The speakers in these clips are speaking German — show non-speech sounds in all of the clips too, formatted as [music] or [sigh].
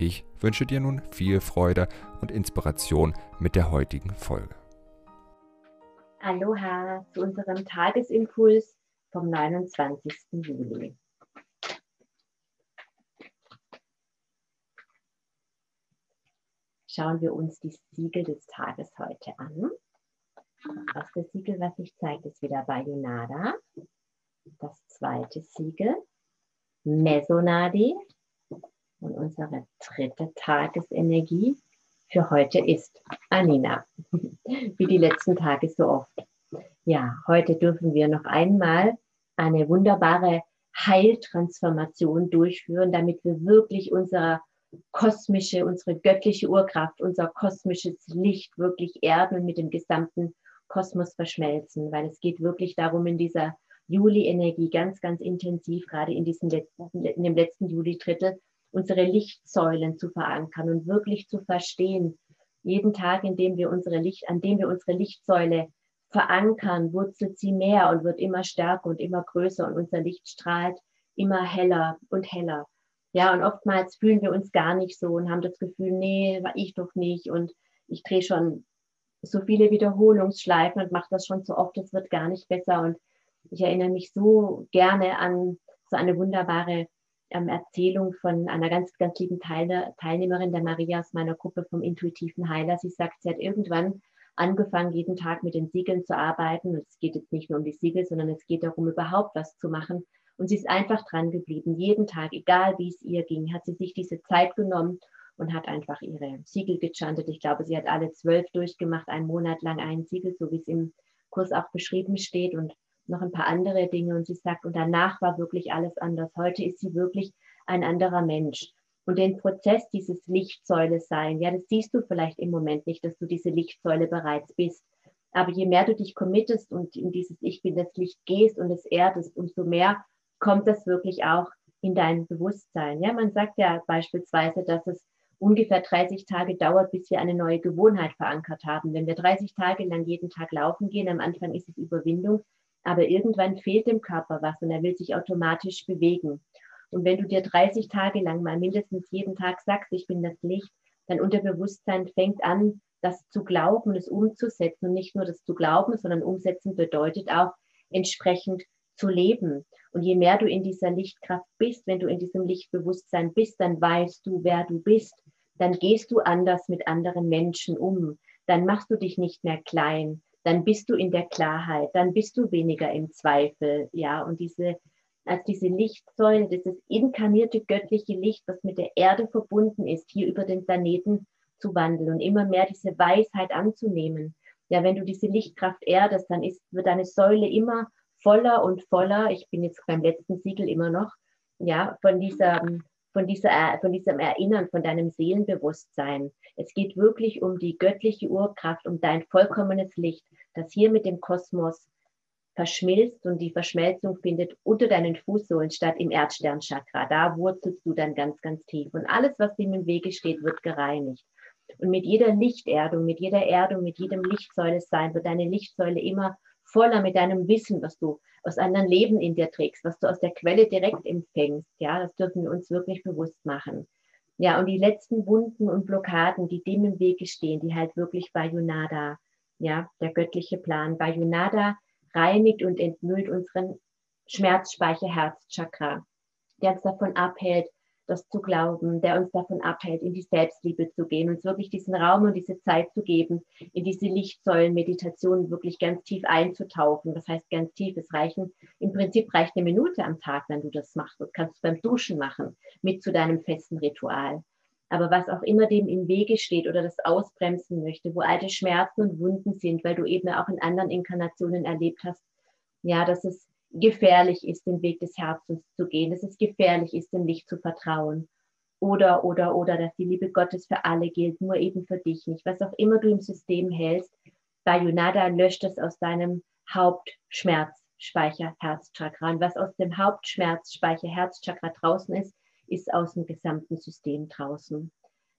Ich wünsche dir nun viel Freude und Inspiration mit der heutigen Folge. Aloha zu unserem Tagesimpuls vom 29. Juli. Schauen wir uns die Siegel des Tages heute an. Das erste Siegel, was sich zeigt, ist wieder Bayonada. Das zweite Siegel, Mesonadi. Unsere dritte Tagesenergie für heute ist Anina, [laughs] wie die letzten Tage so oft. Ja, heute dürfen wir noch einmal eine wunderbare Heiltransformation durchführen, damit wir wirklich unsere kosmische, unsere göttliche Urkraft, unser kosmisches Licht wirklich erden und mit dem gesamten Kosmos verschmelzen, weil es geht wirklich darum, in dieser Juli-Energie ganz, ganz intensiv, gerade in, diesem letzten, in dem letzten Juli-Drittel, unsere Lichtsäulen zu verankern und wirklich zu verstehen, jeden Tag, in dem wir unsere Licht, an dem wir unsere Lichtsäule verankern, wurzelt sie mehr und wird immer stärker und immer größer und unser Licht strahlt immer heller und heller. Ja, und oftmals fühlen wir uns gar nicht so und haben das Gefühl, nee, war ich doch nicht und ich drehe schon so viele Wiederholungsschleifen und mache das schon so oft, es wird gar nicht besser. Und ich erinnere mich so gerne an so eine wunderbare ähm, Erzählung von einer ganz, ganz lieben Teil Teilnehmerin der Maria aus meiner Gruppe vom intuitiven Heiler. Sie sagt, sie hat irgendwann angefangen, jeden Tag mit den Siegeln zu arbeiten. Und es geht jetzt nicht nur um die Siegel, sondern es geht darum, überhaupt was zu machen. Und sie ist einfach dran geblieben. Jeden Tag, egal wie es ihr ging, hat sie sich diese Zeit genommen und hat einfach ihre Siegel gechantet. Ich glaube, sie hat alle zwölf durchgemacht, einen Monat lang ein Siegel, so wie es im Kurs auch beschrieben steht. Und noch ein paar andere Dinge und sie sagt, und danach war wirklich alles anders. Heute ist sie wirklich ein anderer Mensch. Und den Prozess dieses Lichtsäule sein, ja, das siehst du vielleicht im Moment nicht, dass du diese Lichtsäule bereits bist. Aber je mehr du dich committest und in dieses Ich bin das Licht gehst und es erdest, umso mehr kommt das wirklich auch in dein Bewusstsein. Ja, man sagt ja beispielsweise, dass es ungefähr 30 Tage dauert, bis wir eine neue Gewohnheit verankert haben. Wenn wir 30 Tage lang jeden Tag laufen gehen, am Anfang ist es Überwindung, aber irgendwann fehlt dem Körper was und er will sich automatisch bewegen. Und wenn du dir 30 Tage lang mal mindestens jeden Tag sagst, ich bin das Licht, dein Unterbewusstsein fängt an, das zu glauben, es umzusetzen. Und nicht nur das zu glauben, sondern umsetzen bedeutet auch entsprechend zu leben. Und je mehr du in dieser Lichtkraft bist, wenn du in diesem Lichtbewusstsein bist, dann weißt du, wer du bist. Dann gehst du anders mit anderen Menschen um. Dann machst du dich nicht mehr klein dann bist du in der Klarheit, dann bist du weniger im Zweifel, ja, und diese, als diese Lichtsäule, dieses inkarnierte göttliche Licht, das mit der Erde verbunden ist, hier über den Planeten zu wandeln und immer mehr diese Weisheit anzunehmen. Ja, wenn du diese Lichtkraft erdest, dann ist, wird deine Säule immer voller und voller. Ich bin jetzt beim letzten Siegel immer noch, ja, von dieser von, dieser, von diesem Erinnern, von deinem Seelenbewusstsein. Es geht wirklich um die göttliche Urkraft, um dein vollkommenes Licht, das hier mit dem Kosmos verschmilzt und die Verschmelzung findet unter deinen Fußsohlen statt im Erdsternchakra. Da wurzelst du dann ganz, ganz tief. Und alles, was dem im Wege steht, wird gereinigt. Und mit jeder Lichterdung, mit jeder Erdung, mit jedem Lichtsäule sein, wird deine Lichtsäule immer voller mit deinem Wissen, was du aus anderen Leben in dir trägst, was du aus der Quelle direkt empfängst. Ja, das dürfen wir uns wirklich bewusst machen. Ja, und die letzten Wunden und Blockaden, die dem im Wege stehen, die halt wirklich bei Yunada, ja, der göttliche Plan, bei Yunada reinigt und entmüllt unseren Schmerzspeicher Herzchakra, der uns davon abhält, das zu glauben, der uns davon abhält, in die Selbstliebe zu gehen, uns wirklich diesen Raum und diese Zeit zu geben, in diese Lichtsäulen-Meditation wirklich ganz tief einzutauchen. Das heißt ganz tief, es reichen, im Prinzip reicht eine Minute am Tag, wenn du das machst. Das kannst du beim Duschen machen, mit zu deinem festen Ritual. Aber was auch immer dem im Wege steht oder das ausbremsen möchte, wo alte Schmerzen und Wunden sind, weil du eben auch in anderen Inkarnationen erlebt hast, ja, dass es gefährlich ist, den Weg des Herzens zu gehen, dass es gefährlich ist, dem Licht zu vertrauen. oder, oder, oder, dass die Liebe Gottes für alle gilt, nur eben für dich nicht. Was auch immer du im System hältst, Bayonada löscht es aus deinem Hauptschmerzspeicher Herzchakra. Und was aus dem Hauptschmerzspeicher Herzchakra draußen ist, ist aus dem gesamten System draußen.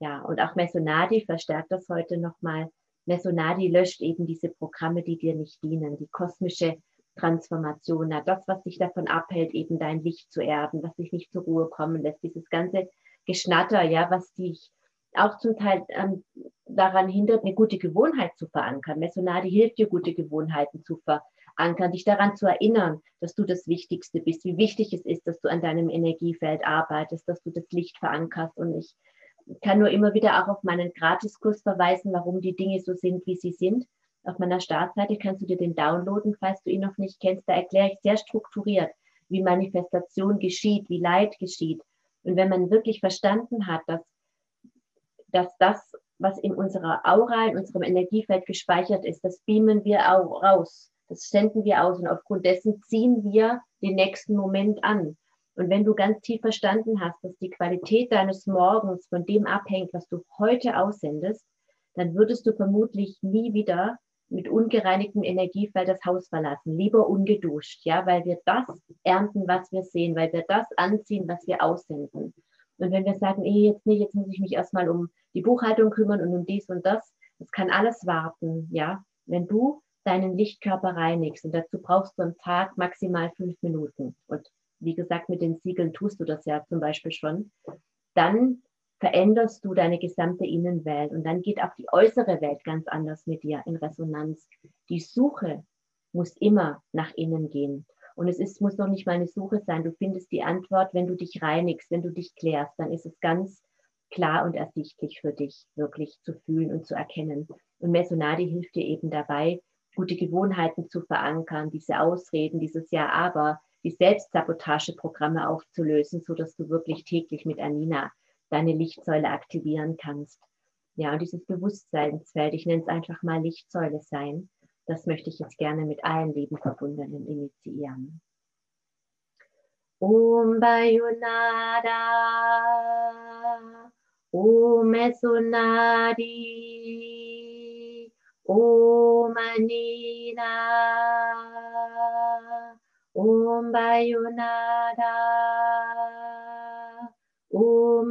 Ja, und auch Mesonadi verstärkt das heute nochmal. Mesonadi löscht eben diese Programme, die dir nicht dienen, die kosmische Transformation, das, was dich davon abhält, eben dein Licht zu erben, was dich nicht zur Ruhe kommen lässt, dieses ganze Geschnatter, ja, was dich auch zum Teil ähm, daran hindert, eine gute Gewohnheit zu verankern. Mesonadi hilft dir, gute Gewohnheiten zu verankern, dich daran zu erinnern, dass du das Wichtigste bist, wie wichtig es ist, dass du an deinem Energiefeld arbeitest, dass du das Licht verankerst. Und ich kann nur immer wieder auch auf meinen Gratiskurs verweisen, warum die Dinge so sind, wie sie sind. Auf meiner Startseite kannst du dir den downloaden, falls du ihn noch nicht kennst. Da erkläre ich sehr strukturiert, wie Manifestation geschieht, wie Leid geschieht. Und wenn man wirklich verstanden hat, dass dass das, was in unserer Aura, in unserem Energiefeld gespeichert ist, das beamen wir auch raus. Das senden wir aus und aufgrund dessen ziehen wir den nächsten Moment an. Und wenn du ganz tief verstanden hast, dass die Qualität deines Morgens von dem abhängt, was du heute aussendest, dann würdest du vermutlich nie wieder mit ungereinigtem Energiefeld das Haus verlassen. Lieber ungeduscht, ja, weil wir das ernten, was wir sehen, weil wir das anziehen, was wir aussenden. Und wenn wir sagen, eh, jetzt nicht, jetzt muss ich mich erstmal um die Buchhaltung kümmern und um dies und das, das kann alles warten, ja. Wenn du deinen Lichtkörper reinigst und dazu brauchst du am Tag maximal fünf Minuten und wie gesagt, mit den Siegeln tust du das ja zum Beispiel schon, dann veränderst du deine gesamte Innenwelt und dann geht auch die äußere Welt ganz anders mit dir in Resonanz. Die Suche muss immer nach innen gehen. Und es ist, muss noch nicht mal eine Suche sein. Du findest die Antwort, wenn du dich reinigst, wenn du dich klärst, dann ist es ganz klar und ersichtlich für dich, wirklich zu fühlen und zu erkennen. Und Mesonadi hilft dir eben dabei, gute Gewohnheiten zu verankern, diese Ausreden, dieses Ja, aber, die Selbstsabotageprogramme aufzulösen, sodass du wirklich täglich mit Anina deine Lichtsäule aktivieren kannst. Ja, und dieses Bewusstseinsfeld, ich nenne es einfach mal Lichtsäule sein, das möchte ich jetzt gerne mit allen Lebenverbundenen initiieren. Om Bayonada, Om Esonadi, Om Anina, Om Bayonada,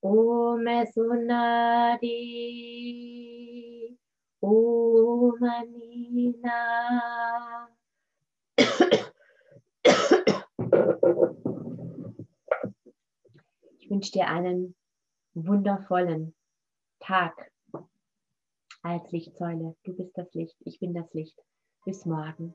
Om Esunari Oh, Manina. Ich wünsche dir einen wundervollen Tag als Lichtsäule. Du bist das Licht, ich bin das Licht. Bis morgen.